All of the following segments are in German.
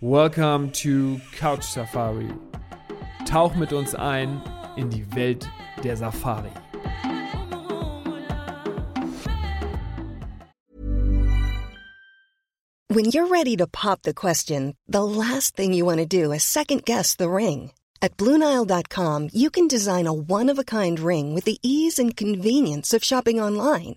Welcome to Couch Safari. Tauch mit uns ein in die Welt der Safari. When you're ready to pop the question, the last thing you want to do is second guess the ring. At Bluenile.com, you can design a one of a kind ring with the ease and convenience of shopping online.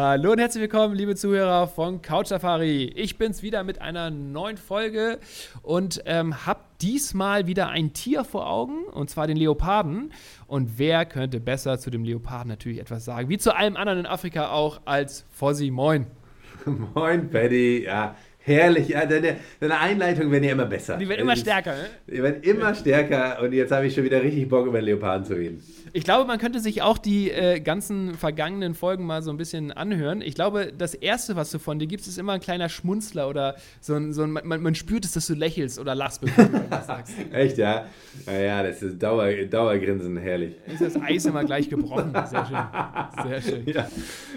Hallo und herzlich willkommen, liebe Zuhörer von Couch Safari. Ich bin's wieder mit einer neuen Folge und ähm, hab diesmal wieder ein Tier vor Augen, und zwar den Leoparden. Und wer könnte besser zu dem Leoparden natürlich etwas sagen, wie zu allem anderen in Afrika auch, als Fossi. Moin. Moin, Paddy. Ja, herrlich. Ja, deine, deine Einleitungen werden ja immer besser. Die werden immer stärker, ne? Die werden immer stärker und jetzt habe ich schon wieder richtig Bock, über den Leoparden zu reden. Ich glaube, man könnte sich auch die äh, ganzen vergangenen Folgen mal so ein bisschen anhören. Ich glaube, das Erste, was du von dir gibst, ist immer ein kleiner Schmunzler oder so ein, so ein man, man spürt es, dass du lächelst oder lachst, bevor du was sagst. Echt, ja? Naja, das ist Dauer, Dauergrinsen, herrlich. Ist das Eis immer gleich gebrochen. Sehr schön. Sehr schön. Ja,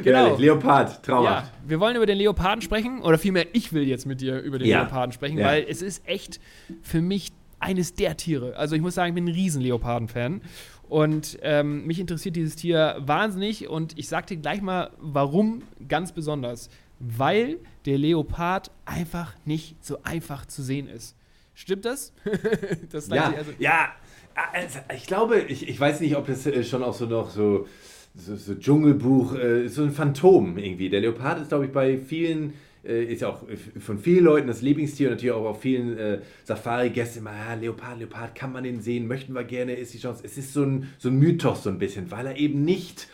Genau. herrlich. Leopard, Ja, traumhaft. wir wollen über den Leoparden sprechen, oder vielmehr, ich will jetzt mit dir über den Ja. Leoparden sprechen, Ja. weil es ist echt für mich eines der Tiere. Also ich muss sagen, ich bin ein riesen Leoparden-Fan. Und ähm, mich interessiert dieses Tier wahnsinnig und ich sag dir gleich mal, warum ganz besonders. Weil der Leopard einfach nicht so einfach zu sehen ist. Stimmt das? das Ja, also- ja. Also, ich glaube, ich, ich weiß nicht, ob das äh, schon auch so noch so, so, so Dschungelbuch, äh, so ein Phantom irgendwie. Der Leopard ist, glaube ich, bei vielen, ist ja auch äh, von vielen Leuten das Lieblingstier und natürlich auch auf vielen äh, Safari-Gästen immer, ja, Leopard, Leopard, kann man den sehen, möchten wir gerne, ist die Chance. Es ist so ein, so ein Mythos so ein bisschen, weil er eben nicht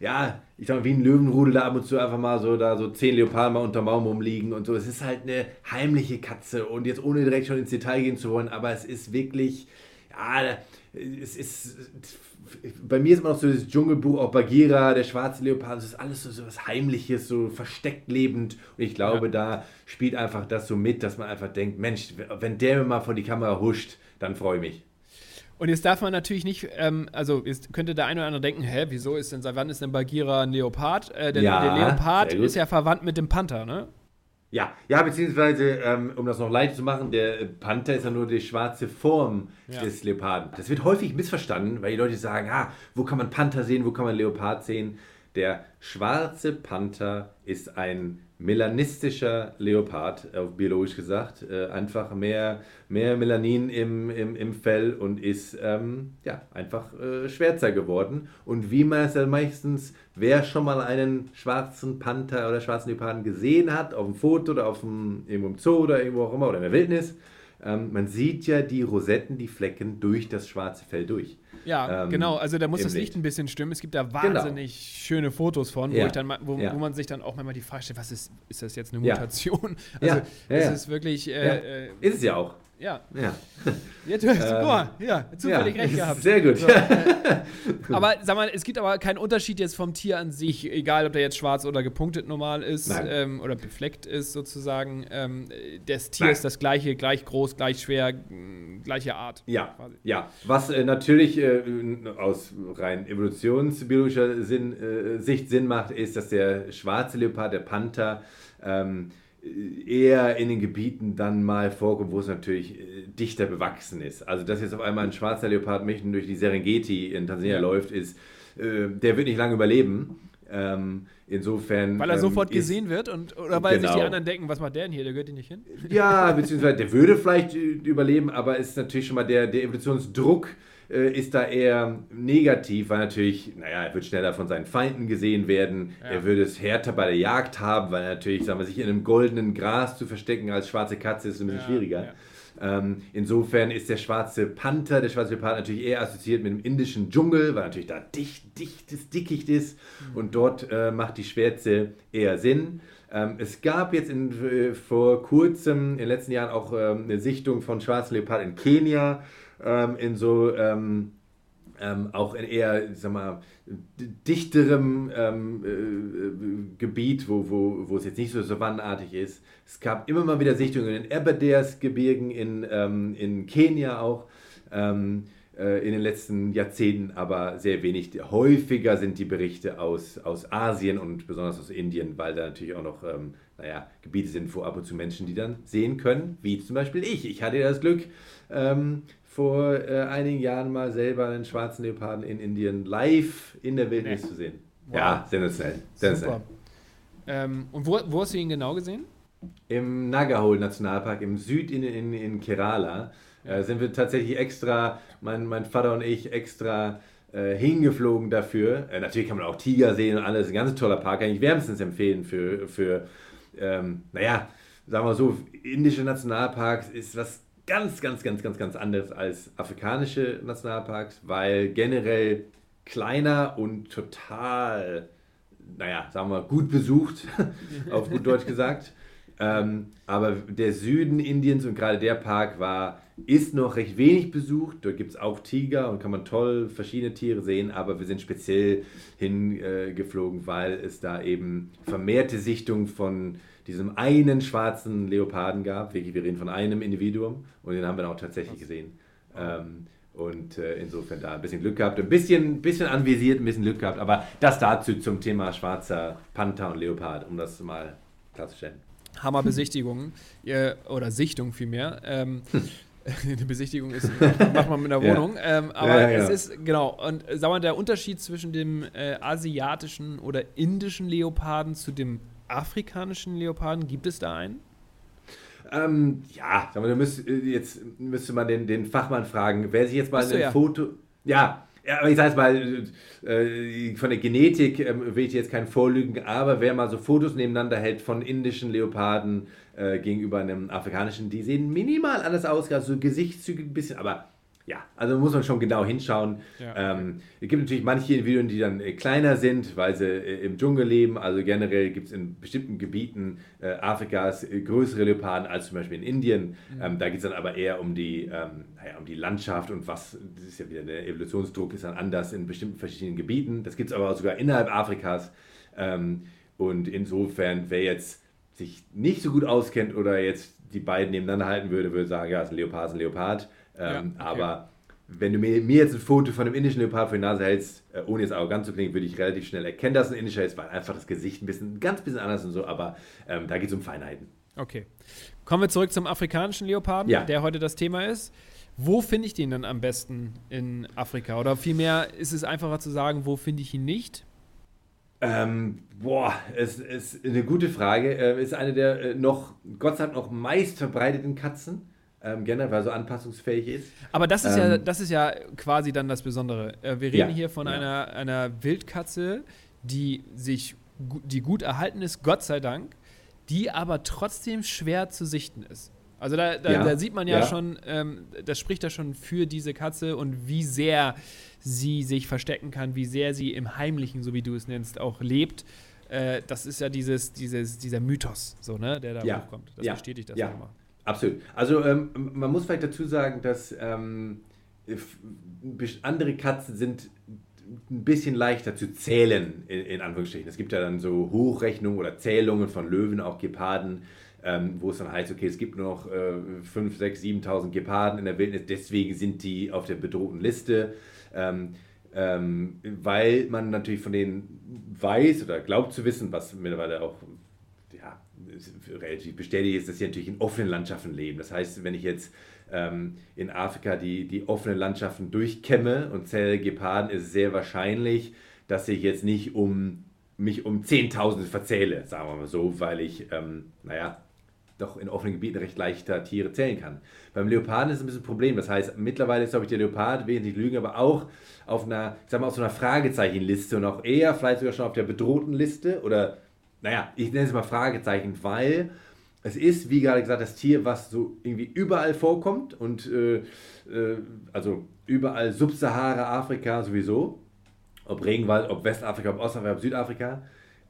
ja, ich sag mal, wie ein Löwenrudel da ab und zu einfach mal so, da so zehn Leoparden mal unterm Baum rumliegen und so. Es ist halt eine heimliche Katze und jetzt ohne direkt schon ins Detail gehen zu wollen, aber es ist wirklich, ja, es ist, bei mir ist immer noch so das Dschungelbuch, auch Bagheera, der schwarze Leopard, das ist alles so, so was Heimliches, so versteckt lebend und ich glaube, Ja. da spielt einfach das so mit, dass man einfach denkt, Mensch, wenn der mir mal vor die Kamera huscht, dann freue ich mich. Und jetzt darf man natürlich nicht, ähm, also jetzt könnte der eine oder andere denken, hä, wieso ist denn, seit wann ist denn Bagheera ein Leopard? Äh, der, Ja, der Leopard ist ja verwandt mit dem Panther, ne? Ja, ja, beziehungsweise, ähm, um das noch leicht zu machen, der Panther ist ja nur die schwarze Form Ja. des Leoparden. Das wird häufig missverstanden, weil die Leute sagen, ah, wo kann man Panther sehen, wo kann man Leopard sehen? Der schwarze Panther ist ein melanistischer Leopard, biologisch gesagt. Äh, einfach mehr, mehr Melanin im, im, im Fell und ist ähm, ja, einfach äh, schwärzer geworden. Und wie man es ja meistens, wer schon mal einen schwarzen Panther oder schwarzen Leoparden gesehen hat, auf dem Foto oder auf dem, irgendwo im Zoo oder irgendwo auch immer oder in der Wildnis, ähm, man sieht ja die Rosetten, die Flecken durch das schwarze Fell durch. Ja, Ähm, genau. Also da muss das Licht Licht. ein bisschen stimmen. Es gibt da wahnsinnig schöne Fotos von, wo, Ja. ich dann, wo, Ja. wo man sich dann auch manchmal die Frage stellt, was ist, ist das jetzt eine. Mutation? Also es ist wirklich, äh, äh, Ist es ja auch. Ja. Ja. Ja, du, guck mal, ja, zufällig ja. recht gehabt. Sehr gut. So, äh, aber sag mal, es gibt aber keinen Unterschied jetzt vom Tier an sich, egal ob der jetzt schwarz oder gepunktet normal ist ähm, oder befleckt ist sozusagen. Ähm, das Tier Nein. ist das gleiche, gleich groß, gleich schwer, gleiche Art. Ja, quasi. ja. Was äh, natürlich äh, aus rein evolutionsbiologischer Sinn, äh, Sicht Sinn macht, ist, dass der schwarze Leopard, der Panther, ähm, eher in den Gebieten dann mal vorkommt, wo es natürlich äh, dichter bewachsen ist. Also, dass jetzt auf einmal ein schwarzer Leopard mitten durch die Serengeti in Tansania Ja. läuft, ist, äh, der wird nicht lange überleben. Ähm, insofern. Weil er ähm, sofort ist- gesehen wird und oder weil sich die Genau. anderen denken, was macht der denn hier, der gehört hier nicht hin? Ja, beziehungsweise der würde vielleicht äh, überleben, aber ist natürlich schon mal der, der Evolutionsdruck äh, ist da eher negativ, weil natürlich, naja, er wird schneller von seinen Feinden gesehen werden, Ja. er würde es härter bei der Jagd haben, weil natürlich, sagen wir, sich in einem goldenen Gras zu verstecken als schwarze Katze ist ein bisschen Ja, schwieriger. Ähm, insofern ist der schwarze Panther, der schwarze Leopard natürlich eher assoziiert mit dem indischen Dschungel, weil natürlich da dicht, dichtes Dickicht ist und dort äh, macht die Schwärze eher Sinn. Ähm, es gab jetzt in, äh, vor kurzem, in den letzten Jahren auch ähm, eine Sichtung von schwarzen Leopard in Kenia, ähm, in so ähm, ähm, auch in eher, sag mal, dichterem ähm, äh, Gebiet, wo, wo, wo es jetzt nicht so savannenartig ist. Es gab immer mal wieder Sichtungen in Aberdares-Gebirgen, in, ähm, in Kenia auch. Ähm, äh, in den letzten Jahrzehnten, aber sehr wenig. Häufiger sind die Berichte aus, aus Asien und besonders aus Indien, weil da natürlich auch noch ähm, naja, Gebiete sind, wo ab und zu Menschen die dann sehen können, wie zum Beispiel ich. Ich hatte das Glück, ähm, vor äh, einigen Jahren mal selber einen schwarzen Leoparden in Indien live in der Wildnis nee. zu sehen. Wow. Ja, sensationell. sensationell. Ähm, und wo, wo hast du ihn genau gesehen? Im Nagahole Nationalpark im Süd in, in, in Kerala. Äh, sind wir tatsächlich extra, mein, mein Vater und ich, extra äh, hingeflogen dafür. Äh, natürlich kann man auch Tiger sehen und alles. Ein ganz toller Park. Kann ich wärmstens empfehlen für, für ähm, naja, sagen wir so, indische Nationalparks ist was ganz, ganz, ganz, ganz, ganz anderes als afrikanische Nationalparks, weil generell kleiner und total, naja, sagen wir gut besucht, auf gut Deutsch gesagt. Ähm, aber der Süden Indiens und gerade der Park war, ist noch recht wenig besucht. Dort gibt es auch Tiger und kann man toll verschiedene Tiere sehen, aber wir sind speziell hingeflogen, weil es da eben vermehrte Sichtungen von diesem einen schwarzen Leoparden gab. Wirklich, wir reden von einem Individuum und den haben wir dann auch tatsächlich gesehen. Ähm, und äh, insofern da ein bisschen Glück gehabt, ein bisschen, bisschen anvisiert, ein bisschen Glück gehabt. Aber das dazu zum Thema schwarzer Panther und Leopard, um das mal klarzustellen. Hammerbesichtigungen äh, oder Sichtung vielmehr. Ähm, eine Besichtigung ist, macht man mit einer Wohnung. Ja. Ähm, aber ja, ja, es ist, genau, und äh, sag mal, der Unterschied zwischen dem äh, asiatischen oder indischen Leoparden zu dem afrikanischen Leoparden, gibt es da einen? Ähm, ja, du müsst, äh, jetzt müsste man den, den Fachmann fragen, wer sich jetzt mal so, ein Foto. Ja, ja, aber ich sage mal, äh, von der Genetik äh, will ich jetzt keinen vorlügen, aber wer mal so Fotos nebeneinander hält von indischen Leoparden äh, gegenüber einem afrikanischen, die sehen minimal anders aus, also Gesichtszüge ein bisschen, aber ja, also muss man schon genau hinschauen. Ja. Ähm, es gibt natürlich manche Individuen, die dann äh, kleiner sind, weil sie äh, im Dschungel leben. Also generell gibt es in bestimmten Gebieten äh, Afrikas äh, größere Leoparden als zum Beispiel in Indien. Mhm. Ähm, da geht es dann aber eher um die, ähm, naja, um die Landschaft und was, das ist ja wieder der Evolutionsdruck, ist dann anders in bestimmten verschiedenen Gebieten. Das gibt es aber auch sogar innerhalb Afrikas. Ähm, und insofern, wer jetzt sich nicht so gut auskennt oder jetzt die beiden nebeneinander halten würde, würde sagen, ja, es ist ein Leopard, ist ein Leopard. Ähm, ja, okay. Aber wenn du mir, mir, jetzt ein Foto von einem indischen Leopard vor die Nase hältst, äh, ohne jetzt arrogant zu klingen, würde ich relativ schnell erkennen, dass es ein indischer ist, weil einfach das Gesicht ein bisschen, ganz bisschen anders und so, aber ähm, da geht es um Feinheiten. Okay. Kommen wir zurück zum afrikanischen Leoparden, ja. der heute das Thema ist. Wo finde ich den dann am besten in Afrika? Oder vielmehr ist es einfacher zu sagen, wo finde ich ihn nicht? Ähm, boah, es ist eine gute Frage. Äh, ist eine der äh, noch, Gott sei Dank, noch meist verbreiteten Katzen ähm, generell so anpassungsfähig ist. Aber das ist, ähm, ja, das ist ja quasi dann das Besondere. Äh, wir reden ja, hier von ja. einer, einer Wildkatze, die sich die gut erhalten ist, Gott sei Dank, die aber trotzdem schwer zu sichten ist. Also da, da, ja, da sieht man ja, ja. schon, ähm, das spricht da schon für diese Katze und wie sehr sie sich verstecken kann, wie sehr sie im Heimlichen, so wie du es nennst, auch lebt. Äh, das ist ja dieses, dieses, dieser Mythos, so, ne, der da ja. hochkommt. Das bestätigt das ja. immer. Absolut. Also ähm, man muss vielleicht dazu sagen, dass ähm, andere Katzen sind ein bisschen leichter zu zählen, in, in, Anführungsstrichen. Es gibt ja dann so Hochrechnungen oder Zählungen von Löwen, auch Geparden, ähm, wo es dann heißt, okay, es gibt nur noch äh, 5, 6, 7.000 Geparden in der Wildnis, deswegen sind die auf der bedrohten Liste. Ähm, ähm, weil man natürlich von denen weiß oder glaubt zu wissen, was mittlerweile auch relativ bestätigt ist, dass sie natürlich in offenen Landschaften leben. Das heißt, wenn ich jetzt ähm, in Afrika die, die offenen Landschaften durchkämme und zähle Geparden, ist es sehr wahrscheinlich, dass ich jetzt nicht um mich um Zehntausende verzähle, sagen wir mal so, weil ich, ähm, naja, doch in offenen Gebieten recht leichter Tiere zählen kann. Beim Leoparden ist es ein bisschen ein Problem. Das heißt, mittlerweile ist, glaube ich, der Leopard, wesentlich lügen, aber auch auf einer, ich sag mal, auf so einer Fragezeichenliste und auch eher vielleicht sogar schon auf der bedrohten Liste oder naja, ich nenne es mal Fragezeichen, weil es ist, wie gerade gesagt, das Tier, was so irgendwie überall vorkommt und äh, äh, also überall Subsahara, Afrika sowieso, ob Regenwald, ob Westafrika, ob Ostafrika, ob Südafrika,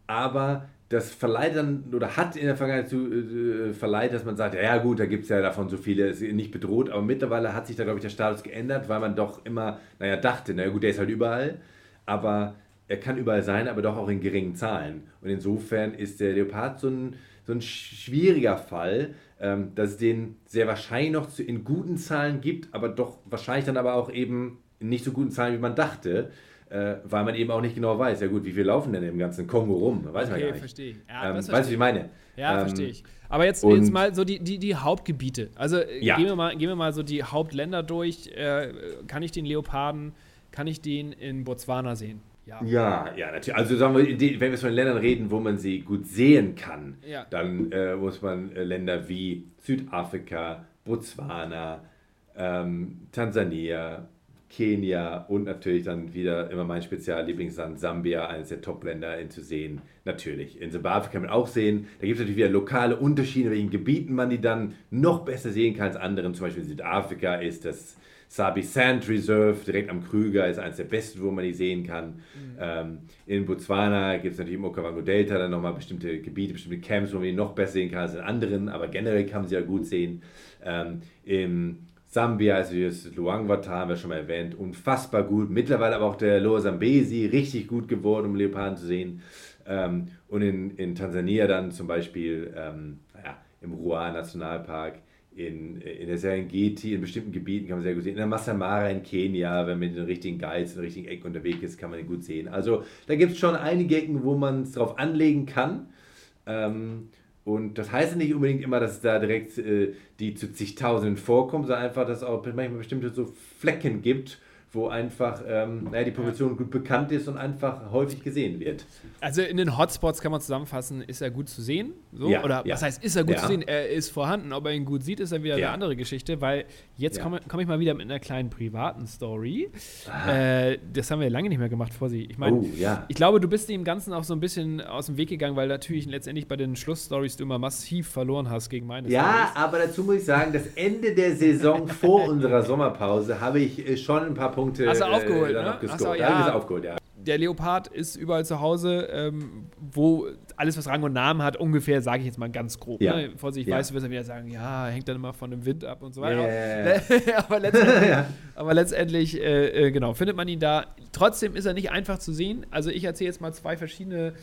aber das verleiht dann oder hat in der Vergangenheit zu, äh, verleiht, dass man sagt, ja gut, da gibt es ja davon so viele, ist nicht bedroht, aber mittlerweile hat sich da, glaube ich, der Status geändert, weil man doch immer, naja, dachte, naja gut, der ist halt überall, aber er kann überall sein, aber doch auch in geringen Zahlen. Und insofern ist der Leopard so ein, so ein schwieriger Fall, ähm, dass es den sehr wahrscheinlich noch zu, in guten Zahlen gibt, aber doch wahrscheinlich dann aber auch eben in nicht so guten Zahlen, wie man dachte äh, weil man eben auch nicht genau weiß, ja gut, wie viel laufen denn im ganzen Kongo rum? Weiß okay, man gar nicht. verstehe. Ja, ähm, weißt du, wie ich meine? Ja, ähm, verstehe ich. Aber jetzt, jetzt mal so die, die, die Hauptgebiete. Also äh, ja. gehen, wir mal, gehen wir mal so die Hauptländer durch. Äh, kann ich den Leoparden, kann ich den in Botswana sehen? Ja. ja, ja, natürlich. Also sagen wir, wenn wir von Ländern reden, wo man sie gut sehen kann, ja. dann äh, muss man äh, Länder wie Südafrika, Botswana, ähm, Tansania, Kenia und natürlich dann wieder immer mein Speziallieblingsland Sambia, eines der Top-Länder zu sehen. Natürlich. In Zimbabwe kann man auch sehen, da gibt es natürlich wieder lokale Unterschiede, in welchen Gebieten man die dann noch besser sehen kann als anderen. Zum Beispiel in Südafrika ist das Sabi Sand Reserve direkt am Krüger, ist eines der besten, wo man die sehen kann. Mhm. Ähm, in Botswana gibt es natürlich im Okavango Delta dann nochmal bestimmte Gebiete, bestimmte Camps, wo man die noch besser sehen kann als in anderen, aber generell kann man sie ja gut sehen. Ähm, Im Sambia, also das Luangwata haben wir schon mal erwähnt, unfassbar gut. Mittlerweile aber auch der Loa Zambesi, richtig gut geworden, um Leoparden zu sehen. Ähm, und in, in Tansania dann zum Beispiel ähm, naja, im Ruhr Nationalpark, in, in der Serengeti, in bestimmten Gebieten kann man sehr gut sehen. In der Masai in Kenia, wenn man mit den richtigen Guides, in den richtigen Ecken unterwegs ist, kann man ihn gut sehen. Also da gibt es schon einige Ecken, wo man es drauf anlegen kann. Ähm, und das heißt nicht unbedingt immer, dass da direkt äh, die zu zigtausenden vorkommen, sondern einfach, dass es auch manchmal bestimmte so Flecken gibt, wo einfach ähm, naja, die Population gut bekannt ist und einfach häufig gesehen wird. Also in den Hotspots kann man zusammenfassen, ist er gut zu sehen? So? Ja, Oder ja. was heißt, ist er gut ja. zu sehen? Er ist vorhanden. Ob er ihn gut sieht, ist dann wieder eine andere Geschichte, weil jetzt komme komm ich mal wieder mit einer kleinen privaten Story. Äh, das haben wir lange nicht mehr gemacht, vor sie. Ich meine, oh, ich glaube, du bist dem Ganzen auch so ein bisschen aus dem Weg gegangen, weil natürlich letztendlich bei den Schlussstories du immer massiv verloren hast gegen meine Ja, Storys. aber dazu muss ich sagen, das Ende der Saison vor unserer Sommerpause habe ich äh, schon ein paar Punkte Punkte Hast du aufgeholt, äh, ne? Achso, ja. aufgeholt, ja. Der Leopard ist überall zu Hause, ähm, wo alles, was Rang und Namen hat, ungefähr, sage ich jetzt mal ganz grob. Ja. Ne? Vorsicht, ja. weißt du, wirst du wieder sagen, ja, hängt dann immer von dem Wind ab und so weiter. Yeah. aber letztendlich, aber letztendlich äh, äh, genau, findet man ihn da. Trotzdem ist er nicht einfach zu sehen. Also ich erzähle jetzt mal zwei verschiedene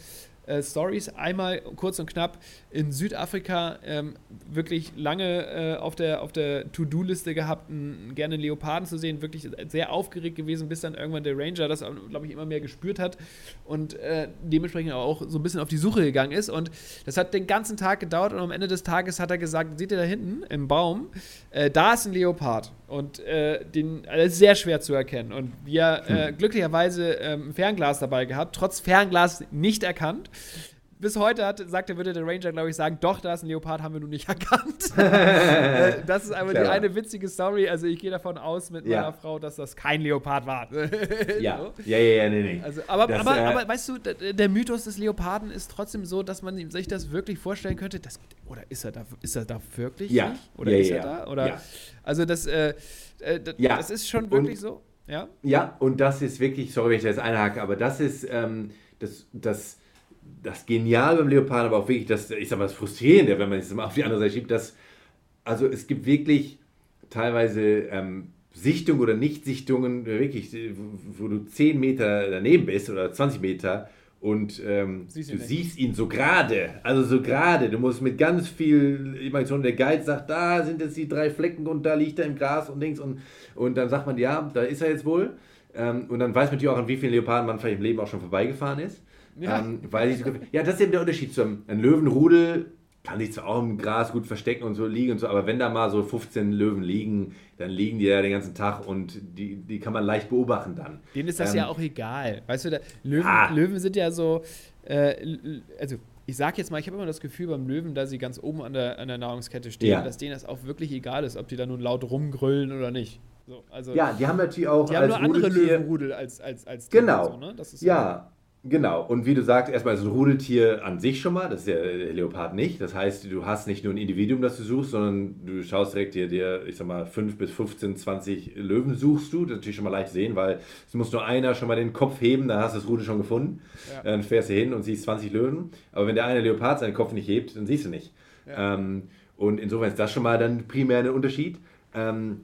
äh, Stories. Einmal kurz und knapp in Südafrika ähm, wirklich lange äh, auf der, auf der To-Do-Liste gehabt, einen, gerne Leoparden zu sehen. Wirklich sehr aufgeregt gewesen, bis dann irgendwann der Ranger das, glaube ich, immer mehr gespürt hat und äh, dementsprechend auch so ein bisschen auf die Suche gegangen ist. Und das hat den ganzen Tag gedauert und am Ende des Tages hat er gesagt: Seht ihr da hinten im Baum? Äh, da ist ein Leopard. Und äh, den, also ist sehr schwer zu erkennen. Und wir äh, hm. glücklicherweise ähm, Fernglas dabei gehabt, trotz Fernglas nicht erkannt bis heute hat, sagte, würde der Ranger, glaube ich, sagen, doch, da ist ein Leopard, haben wir nun nicht erkannt. Äh, das ist aber die eine witzige Story. Also ich gehe davon aus mit ja. meiner Frau, dass das kein Leopard war. ja. So. ja, ja, ja, nee, nee. Also, aber, das, aber, äh, aber weißt du, der Mythos des Leoparden ist trotzdem so, dass man sich das wirklich vorstellen könnte. Das, oder ist er da, ist er da wirklich? Ja. Nicht? Oder ja, ist er ja. da? Oder, ja. Also das, äh, äh das, ja. das ist schon wirklich und, so. Ja? ja, und das ist wirklich, sorry, wenn ich das einhake, aber das ist ähm, das, das das Genial beim Leopard, aber auch wirklich das, ich sag mal, das Frustrierende, wenn man es mal auf die andere Seite schiebt, dass, also es gibt wirklich teilweise ähm, Sichtungen oder Nichtsichtungen, wirklich, wo, wo du 10 Meter daneben bist oder 20 Meter und ähm, du siehst ihn so gerade, also so gerade. Du musst mit ganz viel Imagination, der Guide sagt, da sind jetzt die drei Flecken und da liegt er im Gras und links und, und dann sagt man, ja, da ist er jetzt wohl. Ähm, und dann weiß man natürlich auch, an wie vielen Leoparden man vielleicht im Leben auch schon vorbeigefahren ist. Ja. Ähm, weil die, ja, das ist eben der Unterschied zu einem, einem Löwenrudel. Kann sich zwar auch im Gras gut verstecken und so liegen und so, aber wenn da mal so 15 Löwen liegen, dann liegen die ja den ganzen Tag und die, die kann man leicht beobachten dann. Denen ist das ähm, ja auch egal. Weißt du, da, Löwen, ah. Löwen sind ja so, äh, also ich sag jetzt mal, ich habe immer das Gefühl beim Löwen, da sie ganz oben an der, an der Nahrungskette stehen, ja. dass denen das auch wirklich egal ist, ob die da nun laut rumgrüllen oder nicht. So, also, ja, die haben natürlich auch. Die haben nur andere Löwenrudel als, als, als Genau. So, ne? ja, Genau, und wie du sagst, erstmal ist ein Rudeltier an sich schon mal, das ist der Leopard nicht. Das heißt, du hast nicht nur ein Individuum, das du suchst, sondern du schaust direkt dir, dir ich sag mal, 5 bis 15, 20 Löwen suchst du. Das ist natürlich schon mal leicht sehen, weil es muss nur einer schon mal den Kopf heben, dann hast du das Rudel schon gefunden. Ja. Dann fährst du hin und siehst 20 Löwen. Aber wenn der eine Leopard seinen Kopf nicht hebt, dann siehst du nicht. Ja. Ähm, und insofern ist das schon mal dann primär ein Unterschied. Ähm,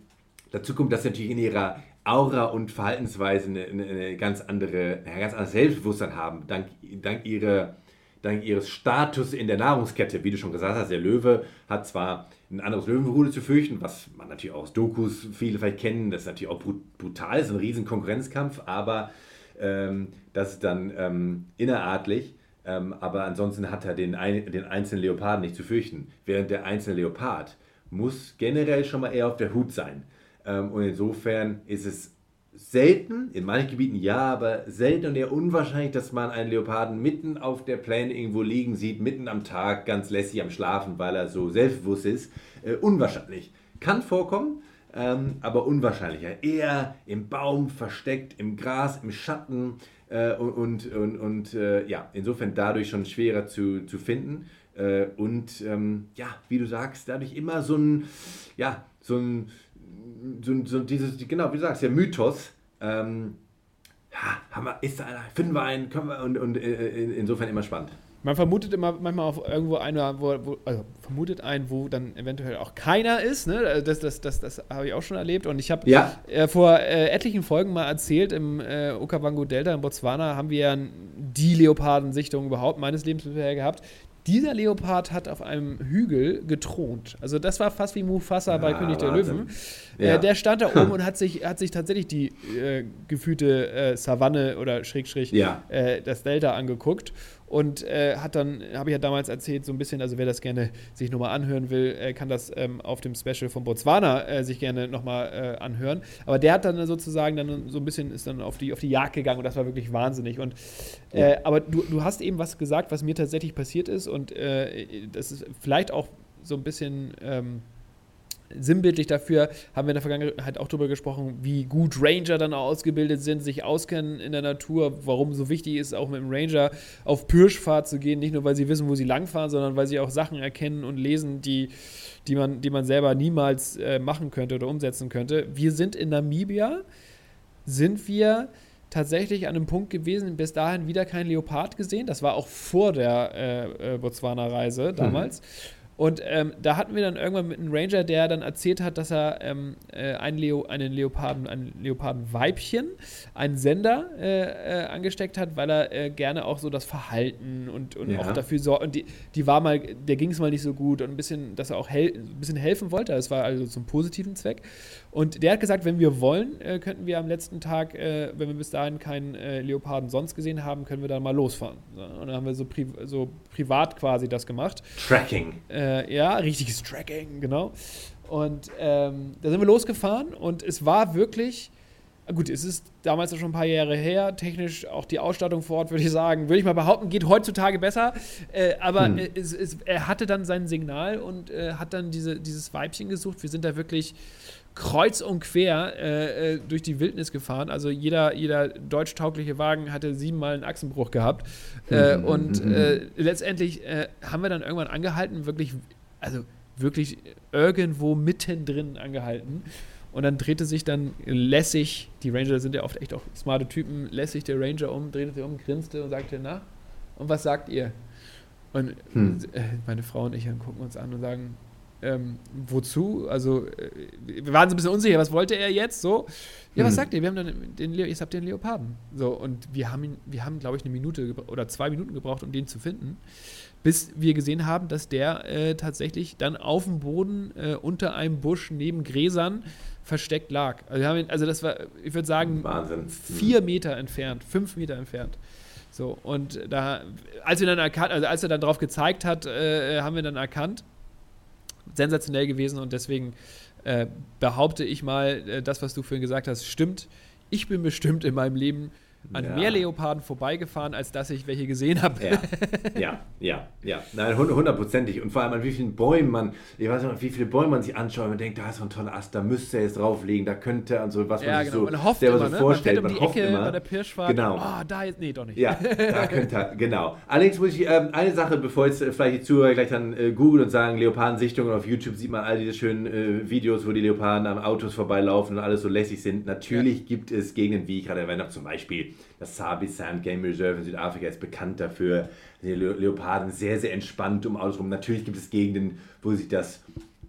dazu kommt, dass natürlich in ihrer Aura und Verhaltensweise eine, eine ganz andere, ein ganz anderes Selbstbewusstsein haben, dank, dank, ihre, dank ihres Status in der Nahrungskette. Wie du schon gesagt hast, der Löwe hat zwar ein anderes Löwenrudel zu fürchten, was man natürlich auch aus Dokus viele vielleicht kennen, das ist natürlich auch brutal, ist ein riesen Konkurrenzkampf, aber ähm, das ist dann ähm, innerartlich. Ähm, aber ansonsten hat er den, den einzelnen Leoparden nicht zu fürchten. Während der einzelne Leopard muss generell schon mal eher auf der Hut sein. Ähm, und insofern ist es selten, in manchen Gebieten ja, aber selten und eher unwahrscheinlich, dass man einen Leoparden mitten auf der Pläne irgendwo liegen sieht, mitten am Tag, ganz lässig am Schlafen, weil er so selbstbewusst ist. Äh, unwahrscheinlich. Kann vorkommen, ähm, aber unwahrscheinlicher. Eher im Baum versteckt, im Gras, im Schatten äh, und, und, und äh, ja, insofern dadurch schon schwerer zu, zu finden. Äh, und ähm, ja, wie du sagst, dadurch immer so ein, ja, so ein so, so dieses, genau, wie du sagst, der Mythos, ähm, ja, haben wir, ist da einer, finden wir einen, können wir, und, und äh, insofern immer spannend. Man vermutet immer manchmal auf irgendwo einer, wo, wo, also vermutet einen, wo dann eventuell auch keiner ist. Ne? Das, das, das, das habe ich auch schon erlebt. Und ich habe ja. äh, vor äh, etlichen Folgen mal erzählt, im äh, Okavango Delta in Botswana haben wir ja die Leopardensichtung überhaupt meines Lebens bisher gehabt. Dieser Leopard hat auf einem Hügel gethront. Also das war fast wie Mufasa ja, bei ah, König der Löwen. Äh, ja. Der stand da oben und hat sich, hat sich tatsächlich die äh, gefühlte äh, Savanne oder Schrägstrich ja. Äh, das Delta angeguckt und äh, hat dann, habe ich ja damals erzählt, so ein bisschen, also wer das gerne sich nochmal anhören will, äh, kann das ähm, auf dem Special von Botswana sich gerne nochmal äh, anhören. Aber der hat dann sozusagen dann so ein bisschen, ist dann auf die, auf die Jagd gegangen und das war wirklich wahnsinnig. Und, ja. Aber du, du hast eben was gesagt, was mir tatsächlich passiert ist und das ist vielleicht auch so ein bisschen. Ähm, sinnbildlich dafür haben wir in der Vergangenheit auch darüber gesprochen, wie gut Ranger dann ausgebildet sind, sich auskennen in der Natur, warum so wichtig ist, auch mit dem Ranger auf Pirschfahrt zu gehen, nicht nur weil sie wissen, wo sie langfahren, sondern weil sie auch Sachen erkennen und lesen, die, die, man, die man selber niemals äh, machen könnte oder umsetzen könnte. Wir sind in Namibia, sind wir tatsächlich an einem Punkt gewesen, bis dahin wieder kein Leopard gesehen. Das war auch vor der äh, äh, Botswana-Reise damals. Mhm. Und ähm, da hatten wir dann irgendwann mit einem Ranger, der dann erzählt hat, dass er ähm, äh, einen, Leo, einen Leoparden, ein Leopardenweibchen, einen Sender äh, äh, angesteckt hat, weil er äh, gerne auch so das Verhalten und, und ja. auch dafür sorgt. Und die, die war mal, der ging es mal nicht so gut und ein bisschen, dass er auch hel ein bisschen helfen wollte. Das war also zum positiven Zweck. Und der hat gesagt, wenn wir wollen, äh, könnten wir am letzten Tag, äh, wenn wir bis dahin keinen Leoparden sonst gesehen haben, können wir dann mal losfahren. Und dann haben wir so, pri so privat quasi das gemacht. Tracking. Äh, ja, richtiges Tracking, genau. Und ähm, da sind wir losgefahren und es war wirklich, gut, es ist damals schon ein paar Jahre her, technisch auch die Ausstattung vor Ort, würde ich sagen, würde ich mal behaupten, geht heutzutage besser. Äh, aber hm. es, es, er hatte dann sein Signal und äh, hat dann diese, dieses Weibchen gesucht. Wir sind da wirklich kreuz und quer äh, äh, durch die Wildnis gefahren. Also jeder, jeder deutschtaugliche Wagen hatte siebenmal einen Achsenbruch gehabt. Äh, mhm. und mhm. äh, letztendlich äh, haben wir dann irgendwann angehalten, wirklich, also wirklich irgendwo mittendrin angehalten. Und dann drehte sich dann lässig, die Ranger sind ja oft echt auch smarte Typen, lässig der Ranger um, drehte sich um, grinste und sagte, na, und was sagt ihr? Und hm. Äh, meine Frau und ich dann gucken uns an und sagen, ähm, wozu? Also, äh, wir waren so ein bisschen unsicher, was wollte er jetzt? So, ja, was hm. sagt ihr? Wir haben dann den, Leo, ich habe den Leoparden. So, und wir haben ihn, wir haben, glaube ich, eine Minute oder zwei Minuten gebraucht, um den zu finden, bis wir gesehen haben, dass der äh, tatsächlich dann auf dem Boden äh, unter einem Busch neben Gräsern versteckt lag. Also, ihn, also das war, ich würde sagen, Wahnsinn. vier Meter entfernt, fünf Meter entfernt. So, und da, als wir dann erkannt, also als er dann drauf gezeigt hat, äh, haben wir dann erkannt, sensationell gewesen und deswegen äh, behaupte ich mal, äh, das, was du vorhin gesagt hast, stimmt. Ich bin bestimmt in meinem Leben an Ja. mehr Leoparden vorbeigefahren, als dass ich welche gesehen habe. Ja, ja, ja, ja. Nein, hund- hundertprozentig. Und vor allem an wie vielen Bäumen man, ich weiß noch, wie viele Bäume man sich anschaut und man denkt, da ist so ein toller Ast, da müsste er jetzt drauflegen, da könnte er und so, was man Ja, sich genau. so Man hofft immer, so ne? Man vorstellt. fährt um die hofft Ecke immer. bei der Pirschfahrt. Genau. Oh, da jetzt, nee, doch nicht. Ja, da könnte er, genau. Allerdings muss ich ähm, eine Sache, bevor jetzt äh, vielleicht die Zuhörer gleich dann äh, googeln und sagen, Leopardensichtungen auf YouTube sieht man all diese schönen äh, Videos, wo die Leoparden an Autos vorbeilaufen und alles so lässig sind. Natürlich gibt es Gegenden, wie ich gerade erwähnt habe, zum Beispiel das Sabi Sand Game Reserve in Südafrika ist bekannt dafür. Die Le Leoparden sehr, sehr entspannt um Autos rum. Natürlich gibt es Gegenden, wo sich das,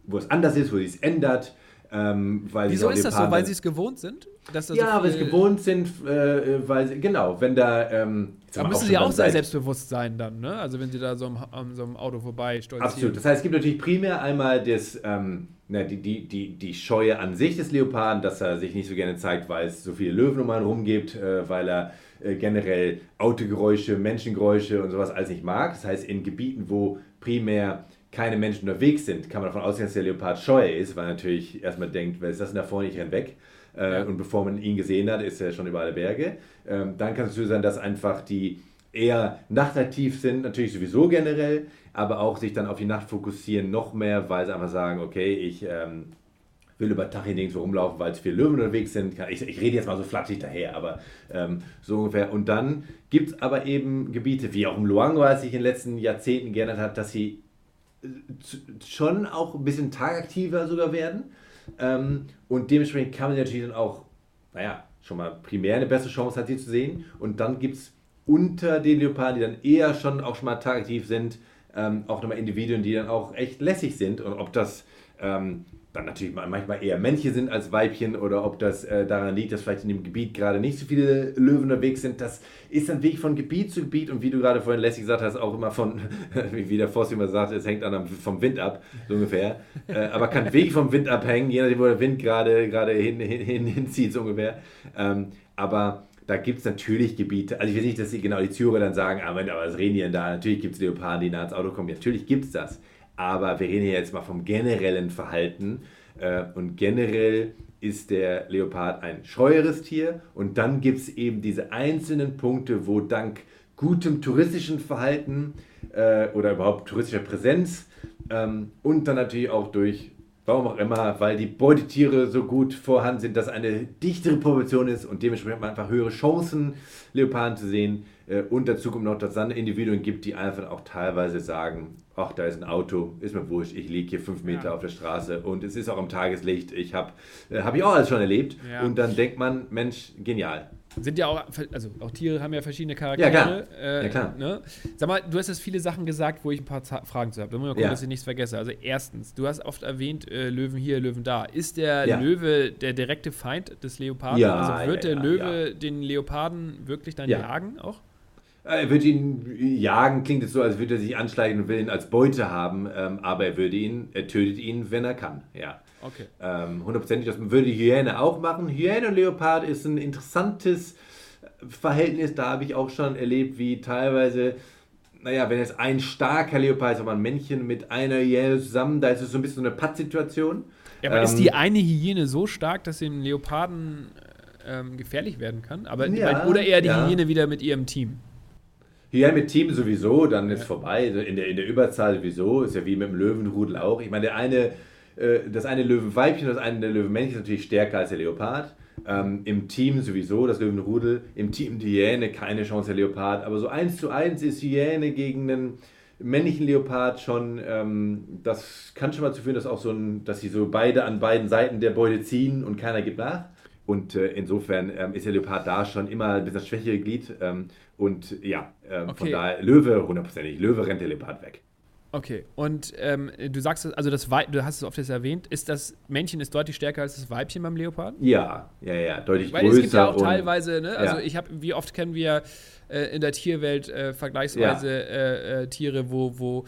wo es anders ist, wo sich es ändert. Ähm, Wieso ist das so? Weil sie es gewohnt sind? Dass da ja, so weil sie viel- gewohnt sind, äh, weil sie, genau, wenn da. Ähm, Da müssen sie auch sehr selbstbewusst sein dann, ne? Also wenn sie da so am, an so einem Auto vorbei stolzieren. Absolut. Das heißt, es gibt natürlich primär einmal das, ähm, na, die, die, die, die Scheue an sich des Leoparden, dass er sich nicht so gerne zeigt, weil es so viele Löwen um ihn rum gibt, äh, weil er äh, generell Autogeräusche, Menschengeräusche und sowas alles nicht mag. Das heißt, in Gebieten, wo primär keine Menschen unterwegs sind, kann man davon ausgehen, dass der Leopard scheu ist, weil er natürlich erstmal denkt, wer ist das denn da vorne, ich renn weg. Äh, Ja. Und bevor man ihn gesehen hat, ist er schon über alle Berge. Ähm, dann kann es so sein, dass einfach die eher nachtaktiv sind, natürlich sowieso generell, aber auch sich dann auf die Nacht fokussieren noch mehr, weil sie einfach sagen, okay, ich ähm, will über Tag hin so rumlaufen, weil es viele Löwen unterwegs sind. Ich, ich rede jetzt mal so flatschig daher, aber ähm, so ungefähr. Und dann gibt es aber eben Gebiete, wie auch im Luang, was sich in den letzten Jahrzehnten geändert hat, dass sie äh, zu- schon auch ein bisschen tagaktiver sogar werden. Ähm, und dementsprechend kann man natürlich dann auch, naja, schon mal primär eine bessere Chance hat, sie zu sehen. Und dann gibt es unter den Leoparden, die dann eher schon auch schon mal tagaktiv sind, ähm, auch nochmal Individuen, die dann auch echt lässig sind. Und ob das ähm, dann natürlich mal- manchmal eher Männchen sind als Weibchen oder ob das äh, daran liegt, dass vielleicht in dem Gebiet gerade nicht so viele Löwen unterwegs sind, das ist dann wirklich von Gebiet zu Gebiet und wie du gerade vorhin lässig gesagt hast, auch immer von, wie der Forst immer sagt, es hängt an vom Wind ab, so ungefähr. Äh, aber kann wirklich vom Wind abhängen, je nachdem, wo der Wind gerade gerade hin, hin, hin, hinzieht, so ungefähr. Ähm, aber da gibt es natürlich Gebiete, also ich will nicht, dass die, genau die Zuhörer dann sagen, ah, Moment, aber die denn da? Natürlich gibt es Leoparden, die nah ans Auto kommen. Natürlich gibt es das. Aber wir reden hier jetzt mal vom generellen Verhalten. Äh, und generell ist der Leopard ein scheueres Tier. Und dann gibt es eben diese einzelnen Punkte, wo dank gutem touristischen Verhalten äh, oder überhaupt touristischer Präsenz ähm, und dann natürlich auch durch, warum auch immer, weil die Beutetiere so gut vorhanden sind, dass eine dichtere Population ist und dementsprechend man einfach höhere Chancen, Leoparden zu sehen. Äh, Und dazu kommt noch, dass es dann Individuen gibt, die einfach auch teilweise sagen, ach, da ist ein Auto, ist mir wurscht, ich liege hier fünf Meter Ja. auf der Straße und es ist auch am Tageslicht, ich habe äh, hab ich auch alles schon erlebt. Ja. Und dann denkt man, Mensch, genial. Sind ja auch, also auch Tiere haben ja verschiedene Ja, Charaktere. klar. Äh, Ja, klar. Ne? Sag mal, du hast jetzt viele Sachen gesagt, wo ich ein paar Za Fragen zu habe. Da muss ich mal gucken, Ja. dass ich nichts vergesse. Also erstens, du hast oft erwähnt, äh, Löwen hier, Löwen da. Ist der Ja. Löwe der direkte Feind des Leoparden? Ja, also wird ja, der ja, Löwe den Leoparden wirklich dann Ja. jagen auch? Äh, Er würde ihn jagen, klingt es so, als würde er sich anschleichen und will ihn als Beute haben, ähm, aber er würde ihn, er tötet ihn, wenn er kann, ja. Okay. Ähm, hundertprozentig, das würde Hyäne auch machen. Hyäne und Leopard ist ein interessantes Verhältnis, da habe ich auch schon erlebt, wie teilweise, naja, wenn jetzt ein starker Leopard ist, aber ein Männchen mit einer Hyäne zusammen, da ist es so ein bisschen so eine Pattsituation. Ja, aber Ähm, ist die eine Hyäne so stark, dass dem Leoparden ähm, gefährlich werden kann? Aber, Ja, oder eher die ja. Hyäne wieder mit ihrem Team? Ja, mit Team sowieso, dann ist vorbei. Also In der, in der Überzahl sowieso, ist ja wie mit dem Löwenrudel auch. Ich meine, der eine, äh, das eine Löwenweibchen, das eine Löwenmännchen ist natürlich stärker als der Leopard. Ähm, Im Team sowieso, das Löwenrudel. Im Team die Hyäne, keine Chance der Leopard. Aber so eins zu eins ist Hyäne gegen einen männlichen Leopard schon, ähm, das kann schon mal dazu führen, dass auch so ein, dass sie so beide an beiden Seiten der Beute ziehen und keiner gibt nach. Und äh, insofern ähm, ist der Leopard da schon immer ein bisschen das schwächere Glied. Ähm, und ja, von Okay. daher Löwe hundertprozentig. Löwe rennt der Leopard weg. Okay, und ähm, du sagst, also das Weib, du hast es oft jetzt erwähnt, ist das Männchen ist deutlich stärker als das Weibchen beim Leoparden? Ja, ja, ja, deutlich Weil größer. es gibt ja auch teilweise, ne, also Ja. ich habe, wie oft kennen wir äh, in der Tierwelt äh, vergleichsweise äh, äh, Tiere, wo, wo,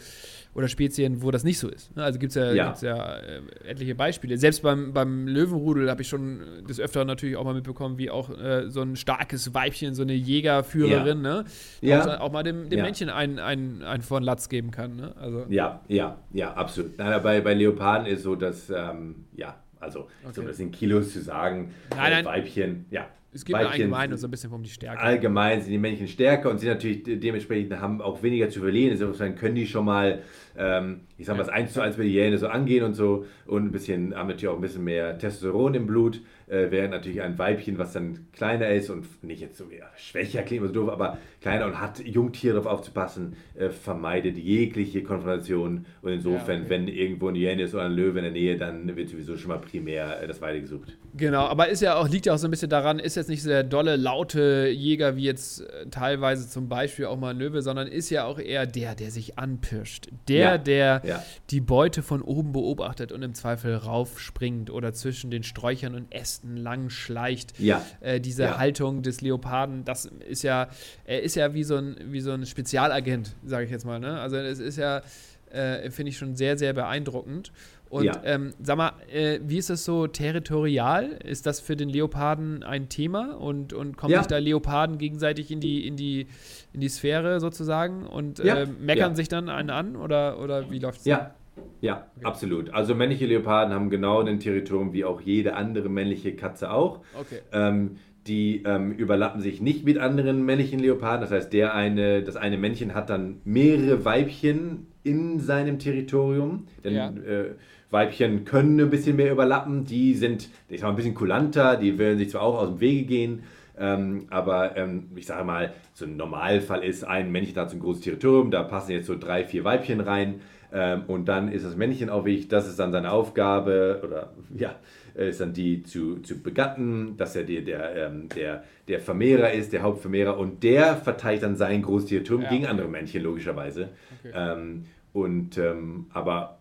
oder Spezien, wo das nicht so ist. Ne? Also gibt es ja, Ja. gibt's ja äh, etliche Beispiele. Selbst beim, beim Löwenrudel habe ich schon des Öfteren natürlich auch mal mitbekommen, wie auch so ein starkes Weibchen, so eine Jägerführerin, ne? Ja. Auch, mal dem, dem Ja. Männchen einen, einen, einen vor den Latz geben kann. Ne? Also, Ja, ja, ja, absolut. Nein, bei, bei Leoparden ist so, dass, ähm, ja, also, so, Okay. das sind Kilos zu sagen, Nein, nein. Weibchen, ja. Es geht allgemein so ein bisschen um die Stärke. Allgemein sind die Männchen stärker und sind natürlich dementsprechend haben auch weniger zu verlieren. Insofern können die schon mal, ähm, ich sag mal, das 1 zu 1 bei die Hyäne so angehen und so und ein bisschen, haben natürlich auch ein bisschen mehr Testosteron im Blut, äh, während natürlich ein Weibchen, was dann kleiner ist und nicht jetzt so ja, schwächer klingt, so doof, aber kleiner und hat Jungtiere darauf aufzupassen, äh, vermeidet jegliche Konfrontation und insofern, ja, okay. wenn irgendwo ein Hyäne ist oder ein Löwe in der Nähe, dann wird sowieso schon mal primär äh, das Weide gesucht. Genau, aber ist ja auch, liegt ja auch so ein bisschen daran, ist jetzt nicht so der dolle, laute Jäger wie jetzt äh, teilweise zum Beispiel auch mal Löwe, sondern ist ja auch eher der, der sich anpirscht. Der, ja, der ja. die Beute von oben beobachtet und im Zweifel raufspringt oder zwischen den Sträuchern und Ästen lang schleicht. Ja. Äh, diese. Haltung des Leoparden, das ist ja, er ist ja wie so ein, wie so ein Spezialagent, sage ich jetzt mal. Ne? Also es ist ja, äh, finde ich schon sehr, sehr beeindruckend. Und ja. ähm, sag mal, äh, wie ist das so territorial? Ist das für den Leoparden ein Thema? Und, und kommen ja. sich da Leoparden gegenseitig in die, in die, in die Sphäre sozusagen und ja. äh, meckern sich dann einen an? Oder, oder wie läuft es? Ja. Ja, okay. absolut. Also männliche Leoparden haben genau den Territorium wie auch jede andere männliche Katze auch. Okay. Ähm, die ähm, überlappen sich nicht mit anderen männlichen Leoparden. Das heißt, der eine, das eine Männchen hat dann mehrere Weibchen in seinem Territorium. Denn ja. äh, Weibchen können ein bisschen mehr überlappen, die sind, ich sag mal, ein bisschen kulanter, die werden sich zwar auch aus dem Wege gehen, ähm, aber ähm, ich sage mal, so ein Normalfall ist, ein Männchen hat so ein großes Territorium, da passen jetzt so drei, vier Weibchen rein ähm, und dann ist das Männchen auch wichtig, das ist dann seine Aufgabe oder ja, ist dann die zu, zu begatten, dass er der, der, ähm, der, der Vermehrer ist, der Hauptvermehrer und der verteilt dann sein großes Territorium ja. gegen andere Männchen, logischerweise. Okay. Ähm, und ähm, aber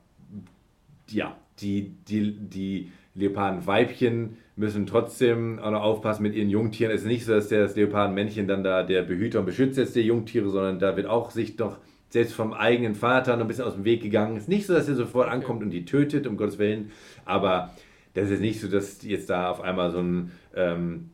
ja, die, die, die Leopardenweibchen müssen trotzdem auch noch aufpassen mit ihren Jungtieren. Es ist nicht so, dass das Leopardenmännchen dann da der Behüter und Beschützer ist der Jungtiere, sondern da wird auch sich doch selbst vom eigenen Vater noch ein bisschen aus dem Weg gegangen. Es ist nicht so, dass er sofort ankommt und die tötet, um Gottes Willen, aber das ist nicht so, dass jetzt da auf einmal so ein ähm,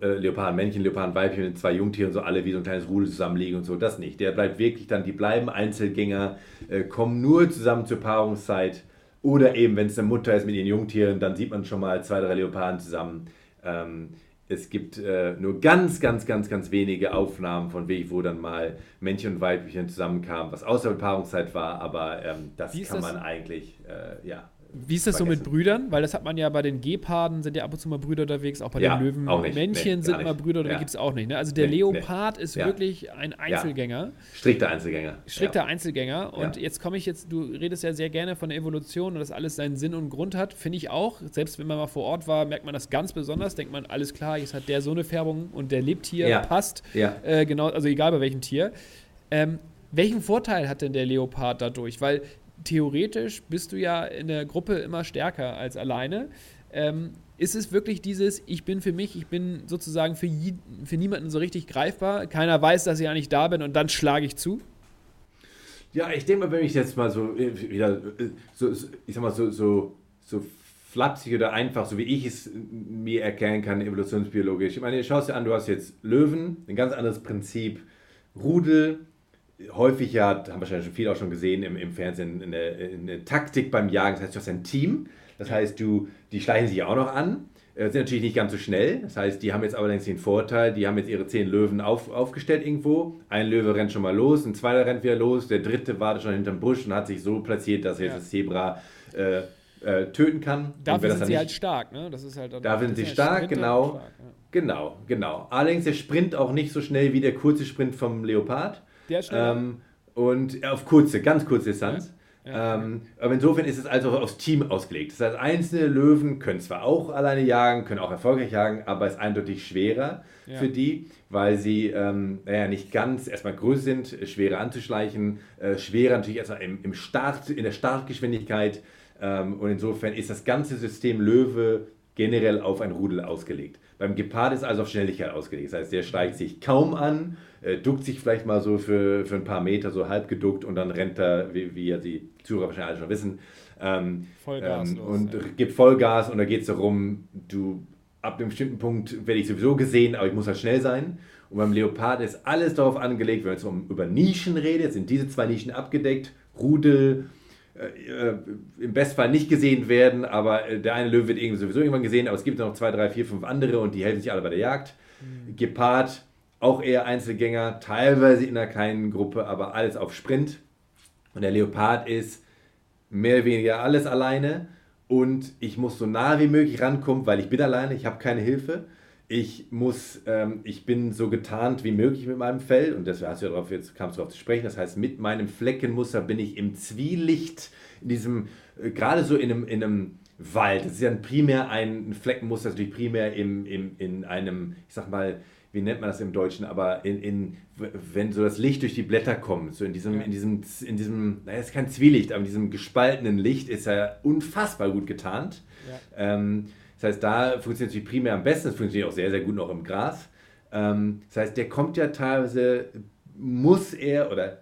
äh, Leopardenmännchen, Leopardenweibchen mit zwei Jungtieren so alle wie so ein kleines Rudel zusammenlegen und so, das nicht. Der bleibt wirklich dann, die bleiben Einzelgänger, äh, kommen nur zusammen zur Paarungszeit oder eben, wenn es eine Mutter ist mit ihren Jungtieren, dann sieht man schon mal zwei, drei Leoparden zusammen. Ähm, es gibt äh, nur ganz, ganz, ganz, ganz wenige Aufnahmen von Weg, wo dann mal Männchen und Weibchen zusammenkamen, was außer Paarungszeit war, aber ähm, das kann das? man eigentlich, äh, ja. Wie ist das vergessen. so mit Brüdern? Weil das hat man ja bei den Geparden, sind ja ab und zu mal Brüder unterwegs, auch bei ja, den Löwen. Auch Männchen nee, sind mal Brüder unterwegs, ja. gibt es auch nicht. Ne? Also der nee, Leopard nee. ist ja. wirklich ein Einzelgänger. Strikter Einzelgänger. Strikter Einzelgänger. Und jetzt komme ich jetzt, du redest ja sehr gerne von der Evolution und dass alles seinen Sinn und Grund hat. Finde ich auch. Selbst wenn man mal vor Ort war, merkt man das ganz besonders. Denkt man, alles klar, jetzt hat der so eine Färbung und der lebt hier, passt. Äh, genau, also egal bei welchem Tier. Ähm, welchen Vorteil hat denn der Leopard dadurch? Weil theoretisch bist du ja in der Gruppe immer stärker als alleine. Ähm, ist es wirklich dieses, ich bin für mich, ich bin sozusagen für, je, für niemanden so richtig greifbar, keiner weiß, dass ich eigentlich da bin und dann schlage ich zu? Ja, ich denke mal, wenn ich jetzt mal so äh, wieder, so, ich sag mal, so, so, so flapsig oder einfach, so wie ich es mir erklären kann, evolutionsbiologisch. Ich meine, schau dir an, du hast jetzt Löwen, ein ganz anderes Prinzip, Rudel, häufig ja, haben wahrscheinlich schon viele auch schon gesehen im, im Fernsehen, eine, eine, Taktik beim Jagen. Das heißt, du hast ein Team. Das heißt, du, die schleichen sich auch noch an. Äh, sind natürlich nicht ganz so schnell. Das heißt, die haben jetzt allerdings den Vorteil, die haben jetzt ihre zehn Löwen auf, aufgestellt irgendwo. Ein Löwe rennt schon mal los, ein zweiter rennt wieder los, der dritte wartet schon hinterm Busch und hat sich so platziert, dass er ja. jetzt das Zebra äh, äh, töten kann. Dafür sind sie nicht, halt stark, ne? Das ist halt dafür sind sie stark, genau. Stark, ja. Genau, genau. Allerdings der Sprint auch nicht so schnell wie der kurze Sprint vom Leopard. Der ist ähm, und auf kurze, ganz kurze Distanz. Ja. Ja. Ähm, aber insofern ist es also aufs Team ausgelegt. Das heißt, einzelne Löwen können zwar auch alleine jagen, können auch erfolgreich jagen, aber es ist eindeutig schwerer ja. für die, weil sie ähm, naja, nicht ganz erstmal größer sind, schwerer anzuschleichen, äh, schwerer natürlich erstmal im, im Start, in der Startgeschwindigkeit. Ähm, und insofern ist das ganze System Löwe generell auf ein Rudel ausgelegt. Beim Gepard ist also auf Schnelligkeit ausgelegt. Das heißt, der steigt sich kaum an, äh, duckt sich vielleicht mal so für, für ein paar Meter, so halb geduckt und dann rennt er, wie, wie ja die Zuhörer wahrscheinlich alle schon wissen, ähm, Vollgas ähm, und ja. gibt Vollgas und da geht es darum, du ab einem bestimmten Punkt werde ich sowieso gesehen, aber ich muss halt schnell sein. Und beim Leopard ist alles darauf angelegt, wenn man jetzt um, über Nischen redet, sind diese zwei Nischen abgedeckt, Rudel, äh, im Bestfall nicht gesehen werden, aber äh, der eine Löwe wird irgendwie sowieso irgendwann gesehen, aber es gibt noch zwei, drei, vier, fünf andere und die helfen sich alle bei der Jagd. Mhm. Gepard, auch eher Einzelgänger, teilweise in einer kleinen Gruppe, aber alles auf Sprint. Und der Leopard ist mehr oder weniger alles alleine und ich muss so nah wie möglich rankommen, weil ich bin alleine, ich habe keine Hilfe. Ich muss, ähm, ich bin so getarnt wie möglich mit meinem Fell und das hast du ja darauf, jetzt kam es darauf zu sprechen. Das heißt, mit meinem Fleckenmuster bin ich im Zwielicht, in diesem, äh, gerade so in einem, in einem Wald. Das ist ja primär ein Fleckenmuster, natürlich primär im, im, in einem, ich sag mal, wie nennt man das im Deutschen, aber in, in wenn so das Licht durch die Blätter kommt, so in diesem, in diesem, in diesem, naja, es ist kein Zwielicht, aber in diesem gespaltenen Licht ist er unfassbar gut getarnt. Ja. Ähm, das heißt, da funktioniert es natürlich primär am besten, es funktioniert auch sehr, sehr gut noch im Gras. Ähm, das heißt, der kommt ja teilweise, muss er oder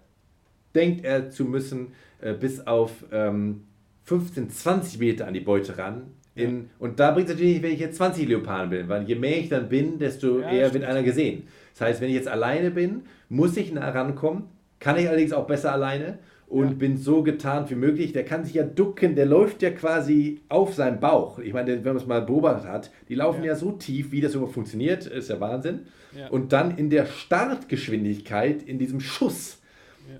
denkt er zu müssen, äh, bis auf ähm, 15, 20 Meter an die Beute ran. In, ja. Und da bringt es natürlich nicht, wenn ich jetzt 20 Leoparden bin, weil je mehr ich dann bin, desto ja, eher wird einer gesehen. Das heißt, wenn ich jetzt alleine bin, muss ich nah rankommen, kann ich allerdings auch besser alleine und ja. bin so getarnt wie möglich. Der kann sich ja ducken, der läuft ja quasi auf seinem Bauch. Ich meine, wenn man es mal beobachtet hat, die laufen ja, ja so tief, wie das überhaupt funktioniert, ist ja Wahnsinn. Ja. Und dann in der Startgeschwindigkeit, in diesem Schuss,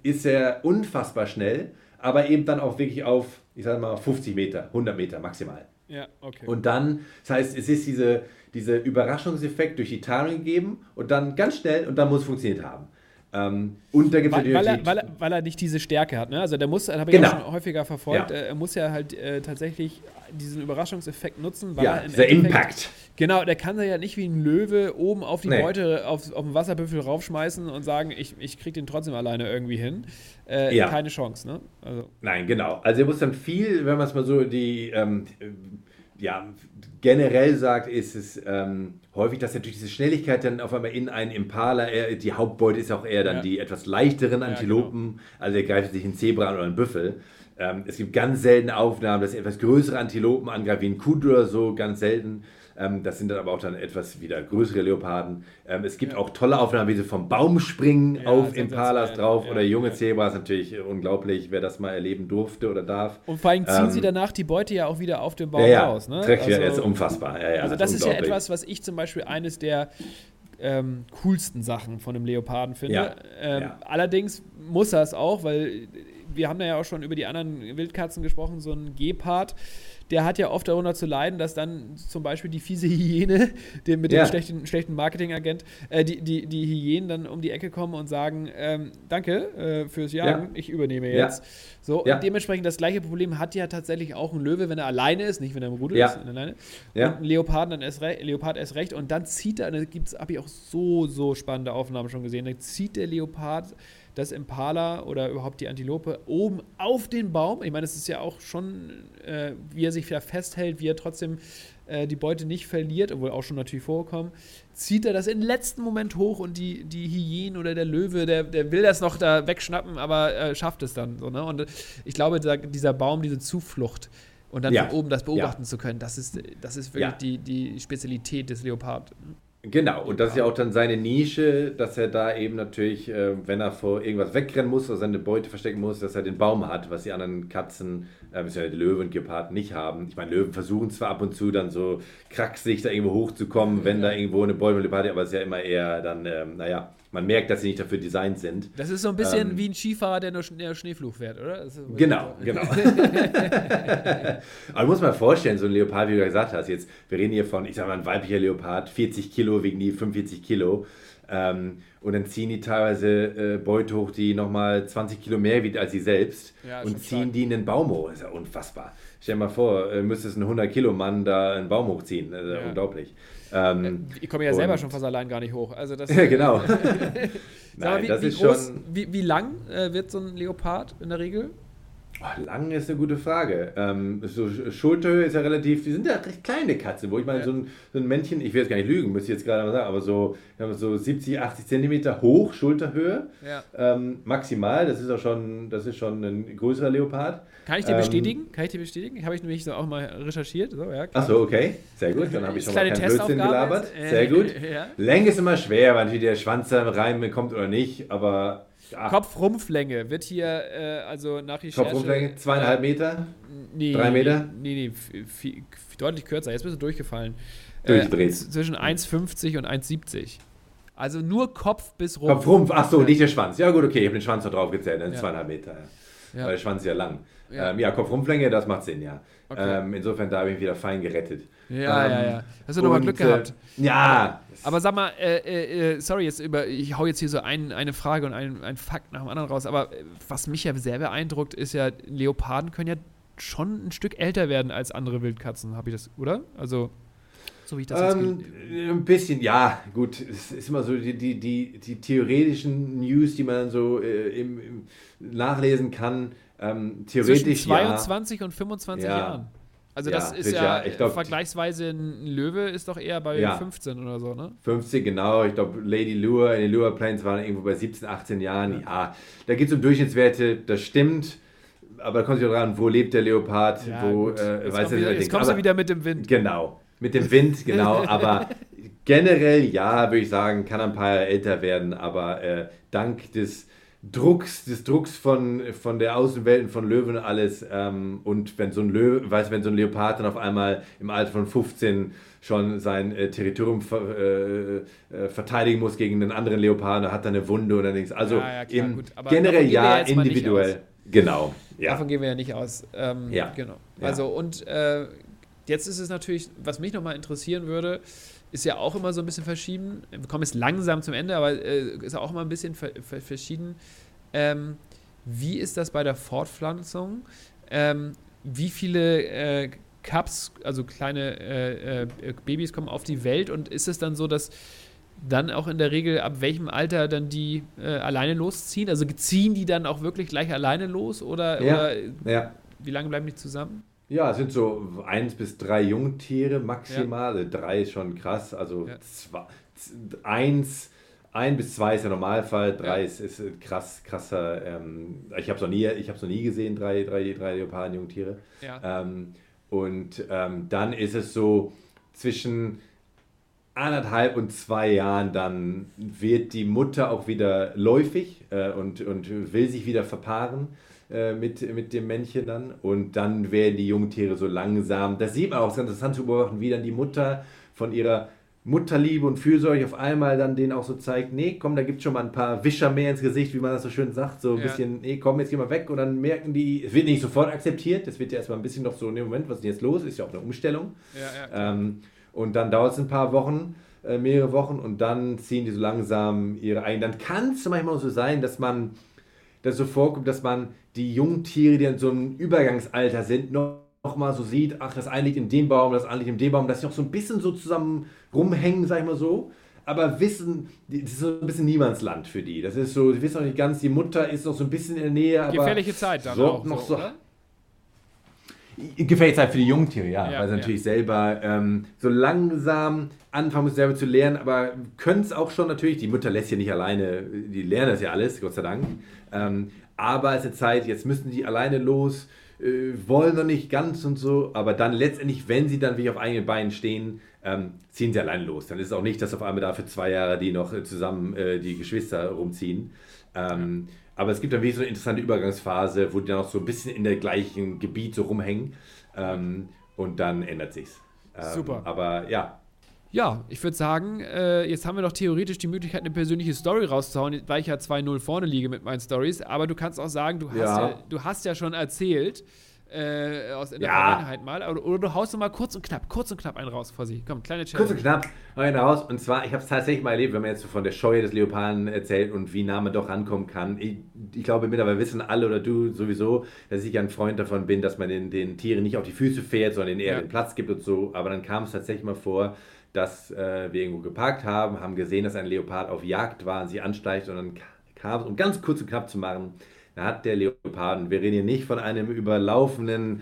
ist er unfassbar schnell, aber eben dann auch wirklich auf, ich sage mal, 50 Meter, 100 Meter maximal. Ja, okay. Und dann, das heißt, es ist diese, dieser Überraschungseffekt durch die Tarnung gegeben und dann ganz schnell und dann muss es funktioniert haben. Ähm, und da gibt es weil, weil, weil, weil, er nicht diese Stärke hat. Ne? Also der muss, habe ich genau. auch schon häufiger verfolgt, ja. er muss ja halt äh, tatsächlich diesen Überraschungseffekt nutzen. Weil ja, dieser Impact. Genau, der kann ja nicht wie ein Löwe oben auf die nee. Beute, auf, auf den Wasserbüffel raufschmeißen und sagen, ich, ich krieg den trotzdem alleine irgendwie hin. Äh, ja. Keine Chance, ne? Also. Nein, genau. Also er muss dann viel, wenn man es mal so die ähm, ja, generell sagt, ist es ähm, häufig, dass natürlich diese Schnelligkeit dann auf einmal in einen Impala, eher, die Hauptbeute ist auch eher dann ja. die etwas leichteren Antilopen, ja, genau. also er greift sich einen Zebra oder einen Büffel. Ähm, es gibt ganz seltene Aufnahmen, dass etwas größere Antilopen angreifen, wie ein Kud oder so, ganz selten. Ähm, das sind dann aber auch dann etwas wieder größere Leoparden. Ähm, es gibt ja. auch tolle Aufnahmen, wie sie vom Baum springen ja, auf Impalas drauf ja, oder junge Zebras. Natürlich unglaublich, wer das mal erleben durfte oder darf. Und vor allem ziehen ähm, sie danach die Beute ja auch wieder auf dem Baum raus. Ne? Also, ja, ist unfassbar. also das ist ja etwas, was ich zum Beispiel eines der ähm, coolsten Sachen von einem Leoparden finde. Ja, ähm, ja. Allerdings muss er es auch, weil wir haben ja auch schon über die anderen Wildkatzen gesprochen, so ein Gepard der hat ja oft darunter zu leiden, dass dann zum Beispiel die fiese Hyäne, den, mit ja. dem schlechten, schlechten Marketingagent, äh, die, die, die Hyänen dann um die Ecke kommen und sagen, ähm, danke äh, fürs Jagen, ja. ich übernehme jetzt. Ja. So, und dementsprechend das gleiche Problem hat ja tatsächlich auch ein Löwe, wenn er alleine ist, nicht wenn er im Rudel ist, alleine. Ja. Und ein Leopard dann erst, Leopard erst recht. Und dann zieht er, da gibt es, habe ich auch so, so spannende Aufnahmen schon gesehen, dann zieht der Leopard das Impala oder überhaupt die Antilope oben auf den Baum. Ich meine, es ist ja auch schon, äh, wie er sich ja festhält, wie er trotzdem äh, die Beute nicht verliert, obwohl auch schon natürlich vorkommen, zieht er das im letzten Moment hoch und die, die Hyänen oder der Löwe, der, der will das noch da wegschnappen, aber äh, schafft es dann. So, ne? Und ich glaube, da, dieser Baum, diese Zuflucht, und dann ja. von oben das beobachten ja. zu können, das ist, das ist wirklich ja. die, die Spezialität des Leopard. Genau, und das ist ja auch dann seine Nische, dass er da eben natürlich, äh, wenn er vor irgendwas wegrennen muss oder seine Beute verstecken muss, dass er den Baum hat, was die anderen Katzen, äh, ja Löwen und Gepard nicht haben. Ich meine, Löwen versuchen zwar ab und zu dann so kraxig da irgendwo hochzukommen, wenn da irgendwo eine Bäume Leopard, aber es ist ja immer eher dann, ähm, naja, man merkt, dass sie nicht dafür designt sind. Das ist so ein bisschen ähm, wie ein Skifahrer, der nur der Schneeflug fährt, oder? genau, genau. Aber du musst mal vorstellen, so ein Leopard, wie du gesagt hast, jetzt, wir reden hier von, ich sag mal, ein weiblicher Leopard, 40 Kilo, wiegen die 45 Kilo. Ähm, und dann ziehen die teilweise äh, Beute hoch, die nochmal 20 Kilo mehr wiegt als sie selbst ja, und ziehen stark. die in den Baum hoch. Ist ja unfassbar. Stell dir mal vor, äh, müsstest ein 100 Kilo Mann da einen Baum hochziehen. Das ist ja. unglaublich. Ähm, ich komme ja selber schon fast allein gar nicht hoch. Also das, ja, genau. Nein, wie, das wie ist groß, schon. Wie, wie lang äh, wird so ein Leopard in der Regel? Oh, lang ist eine gute Frage. Ähm, so Schulterhöhe ist ja relativ, die sind ja recht kleine Katzen, wo ich meine, ja. so, ein, so ein Männchen, ich will jetzt gar nicht lügen, müsste ich jetzt gerade mal sagen, aber so, so 70, 80 Zentimeter hoch, Schulterhöhe, ja. ähm, maximal, das ist auch schon, das ist schon ein größerer Leopard. Kann ich dir ähm, bestätigen? Kann ich dir bestätigen? Habe ich nämlich so auch mal recherchiert. So, ja, Achso, okay, sehr gut, dann habe ich schon mal keinen Blödsinn gelabert. Äh, sehr gut. Länge ist immer schwer, weil natürlich der Schwanz da reinkommt oder nicht, aber Kopfrumpflänge wird hier, äh, also nach Recherche... Kopfrumpflänge, zweieinhalb Meter? Nee, Drei Meter? Nee, nee, viel, deutlich kürzer. Jetzt bist du durchgefallen. Durchgedreht. Äh, zwischen 1,50 und 1,70. Also nur Kopf bis Rumpf. Kopf, Rumpf, ach so, nicht der Schwanz. Ja gut, okay, ich habe den Schwanz noch drauf gezählt, dann ja. zweieinhalb Meter. Ja. Weil der Schwanz ist ja lang. Ja, ähm, ja Kopf-Rumpflänge, das macht Sinn, ja. Okay. Ähm, insofern, da habe ich wieder fein gerettet. Ja, ähm, ja, ja. Hast du nochmal Glück gehabt. Äh, ja. Aber sag mal, äh, äh, äh, sorry, jetzt über, ich hau jetzt hier so ein, eine Frage und ein, ein Fakt nach dem anderen raus, aber äh, was mich ja sehr beeindruckt, ist ja, Leoparden können ja schon ein Stück älter werden als andere Wildkatzen, habe ich das, oder? Also, so wie ich das ähm, jetzt Ein bisschen, ja, gut. Es ist immer so die, die, die, die theoretischen News, die man so äh, im, im nachlesen kann. Ähm, theoretisch Zwischen 22 ja. und 25 ja. Jahren. Also das ja, ist ja, ja glaub, vergleichsweise ein Löwe ist doch eher bei ja, 15 oder so, ne? 15, genau. Ich glaube, Lady Lure in den Lure Plains waren irgendwo bei 17, 18 Jahren. Ja, da geht es um Durchschnittswerte, das stimmt. Aber da kommt sich auch dran, wo lebt der Leopard, wo, äh, jetzt weiß wieder, Jetzt kommst du wieder mit dem Wind. Genau, mit dem Wind, genau. aber generell, ja, würde ich sagen, kann ein paar Jahre älter werden, aber äh, dank des Drucks, des Drucks von, von der Außenwelt und von Löwen und alles. Ähm, und wenn so ein Löwe, weiß, wenn so ein Leopard dann auf einmal im Alter von 15 schon sein äh, Territorium ver, äh, äh, verteidigen muss gegen einen anderen Leopard, hat dann eine Wunde oder nichts. Also ja, ja, klar, im, generell ja, individuell. Genau. Ja. Davon gehen wir ja nicht aus. Ähm, ja. Genau. Also und äh, jetzt ist es natürlich, was mich nochmal interessieren würde, ist ja auch immer so ein bisschen verschieden. Wir kommen jetzt langsam zum Ende, aber äh, ist auch immer ein bisschen ver ver verschieden. Ähm, wie ist das bei der Fortpflanzung? Ähm, wie viele äh, Cups, also kleine äh, äh, Babys kommen auf die Welt und ist es dann so, dass dann auch in der Regel ab welchem Alter dann die äh, alleine losziehen? Also ziehen die dann auch wirklich gleich alleine los oder, ja, oder ja. wie lange bleiben die zusammen? Ja, es sind so eins bis drei Jungtiere maximal. Ja. Drei ist schon krass. Also ja. zwei, eins, ein bis zwei ist der Normalfall, drei ja. ist, ist krass, krasser. Ähm, ich habe es noch, nie, noch nie gesehen, drei, drei, drei Leoparden, Jungtiere. Ähm, und ähm, dann ist es so zwischen anderthalb und zwei Jahren, dann wird die Mutter auch wieder läufig äh, und, und will sich wieder verpaaren. Äh, mit, mit dem Männchen dann. Und dann werden die Jungtiere so langsam, das sieht man auch, es ist interessant zu beobachten, wie dann die Mutter von ihrer Mutterliebe und Fürsorge auf einmal dann denen auch so zeigt, nee, komm, da gibt es schon mal ein paar Wischer mehr ins Gesicht, wie man das so schön sagt, so ein ja. bisschen, nee, komm, jetzt geh mal weg und dann merken die, es wird nicht sofort akzeptiert, es wird ja erstmal ein bisschen noch so in dem Moment, was ist jetzt los, ist ja auch eine Umstellung. Ja, ja, ähm, und dann dauert es ein paar Wochen, äh, mehrere Wochen und dann ziehen die so langsam ihre ein. Dann kann es manchmal so sein, dass man, dass so vorkommt, dass man die Jungtiere, die in so einem Übergangsalter sind, noch, noch mal so sieht, ach, das eine liegt in dem Baum, das andere liegt in dem Baum, dass sie noch so ein bisschen so zusammen rumhängen, sag ich mal so. Aber wissen, das ist so ein bisschen Niemandsland für die. Das ist so, sie wissen noch nicht ganz, die Mutter ist noch so ein bisschen in der Nähe. Aber Gefährliche Zeit dann auch noch so, oder? Gefährliche Zeit für die Jungtiere, ja, ja weil sie ja. natürlich selber ähm, so langsam anfangen müssen, selber zu lernen, aber können es auch schon natürlich. Die Mutter lässt ja nicht alleine, die lernen das ja alles, Gott sei Dank. Ähm, aber es ist eine Zeit, jetzt müssen die alleine los, äh, wollen noch nicht ganz und so, aber dann letztendlich, wenn sie dann wirklich auf eigenen Beinen stehen, ähm, ziehen sie alleine los. Dann ist es auch nicht, dass auf einmal da für zwei Jahre die noch äh, zusammen äh, die Geschwister rumziehen. Ähm, aber es gibt dann wirklich so eine interessante Übergangsphase, wo die dann auch so ein bisschen in der gleichen Gebiet so rumhängen ähm, und dann ändert sich's. Ähm, Super. Aber ja, ja, ich würde sagen, äh, jetzt haben wir doch theoretisch die Möglichkeit, eine persönliche Story rauszuhauen, weil ich ja 2-0 vorne liege mit meinen Stories. Aber du kannst auch sagen, du hast ja, ja du hast ja schon erzählt, äh, aus in der ja. Vergangenheit mal. Oder, oder, du haust mal kurz und knapp, kurz und knapp einen raus, Fossi. Komm, kleine Challenge. Kurz und knapp einen raus. Und zwar, ich habe es tatsächlich mal erlebt, wenn man jetzt so von der Scheue des Leoparden erzählt und wie nah man doch rankommen kann. Ich, ich glaube, mittlerweile wissen alle oder du sowieso, dass ich ein Freund davon bin, dass man den, den Tieren nicht auf die Füße fährt, sondern ihnen eher ja. den Platz gibt und so. Aber dann kam es tatsächlich mal vor, dass äh, wir irgendwo geparkt haben, haben gesehen, dass ein Leopard auf Jagd war und sie ansteigt und dann kam es, um ganz kurz und knapp zu machen, hat der Leopard, und wir reden hier nicht von einem überlaufenden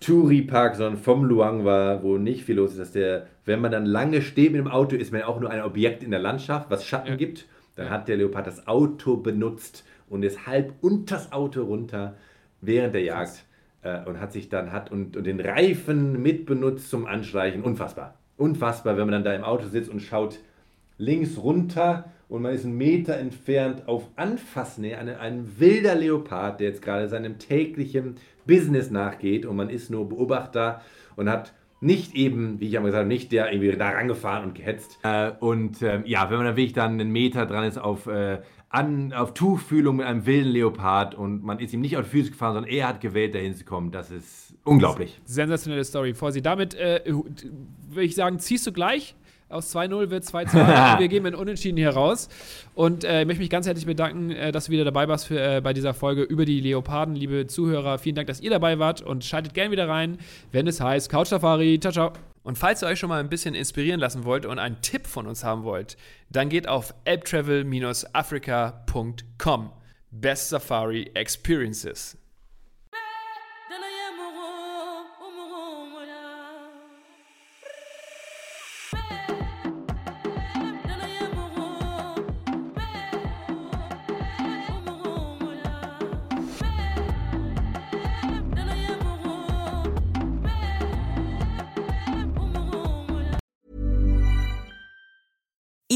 Touri-Park, sondern vom Luang war, wo nicht viel los ist, dass der, wenn man dann lange steht mit dem Auto, ist man auch nur ein Objekt in der Landschaft, was Schatten ja. gibt. Dann hat der Leopard das Auto benutzt und ist halb unter das Auto runter während der Jagd äh, und hat sich dann hat und, und den Reifen mitbenutzt zum Anschleichen. Unfassbar unfassbar, wenn man dann da im Auto sitzt und schaut links runter und man ist einen Meter entfernt auf Anfassnähe, ein, ein wilder Leopard, der jetzt gerade seinem täglichen Business nachgeht und man ist nur Beobachter und hat nicht eben, wie ich habe gesagt, nicht der irgendwie da rangefahren und gehetzt. Äh, und äh, ja, wenn man dann wirklich dann einen Meter dran ist auf, äh, an, auf Tuchfühlung mit einem wilden Leopard und man ist ihm nicht auf die Füße gefahren, sondern er hat gewählt, dahin zu kommen, das ist unglaublich. Sensationelle Story. Vor Sie damit, äh, würde ich sagen, ziehst du gleich aus 2-0 wird 2-2. wir gehen mit Unentschieden hier raus. Und äh, ich möchte mich ganz herzlich bedanken, äh, dass du wieder dabei warst für, äh, bei dieser Folge über die Leoparden. Liebe Zuhörer, vielen Dank, dass ihr dabei wart und schaltet gerne wieder rein, wenn es heißt Couch Safari. Ciao, ciao. Und falls ihr euch schon mal ein bisschen inspirieren lassen wollt und einen Tipp von uns haben wollt, dann geht auf elbtravel-africa.com. Best Safari Experiences.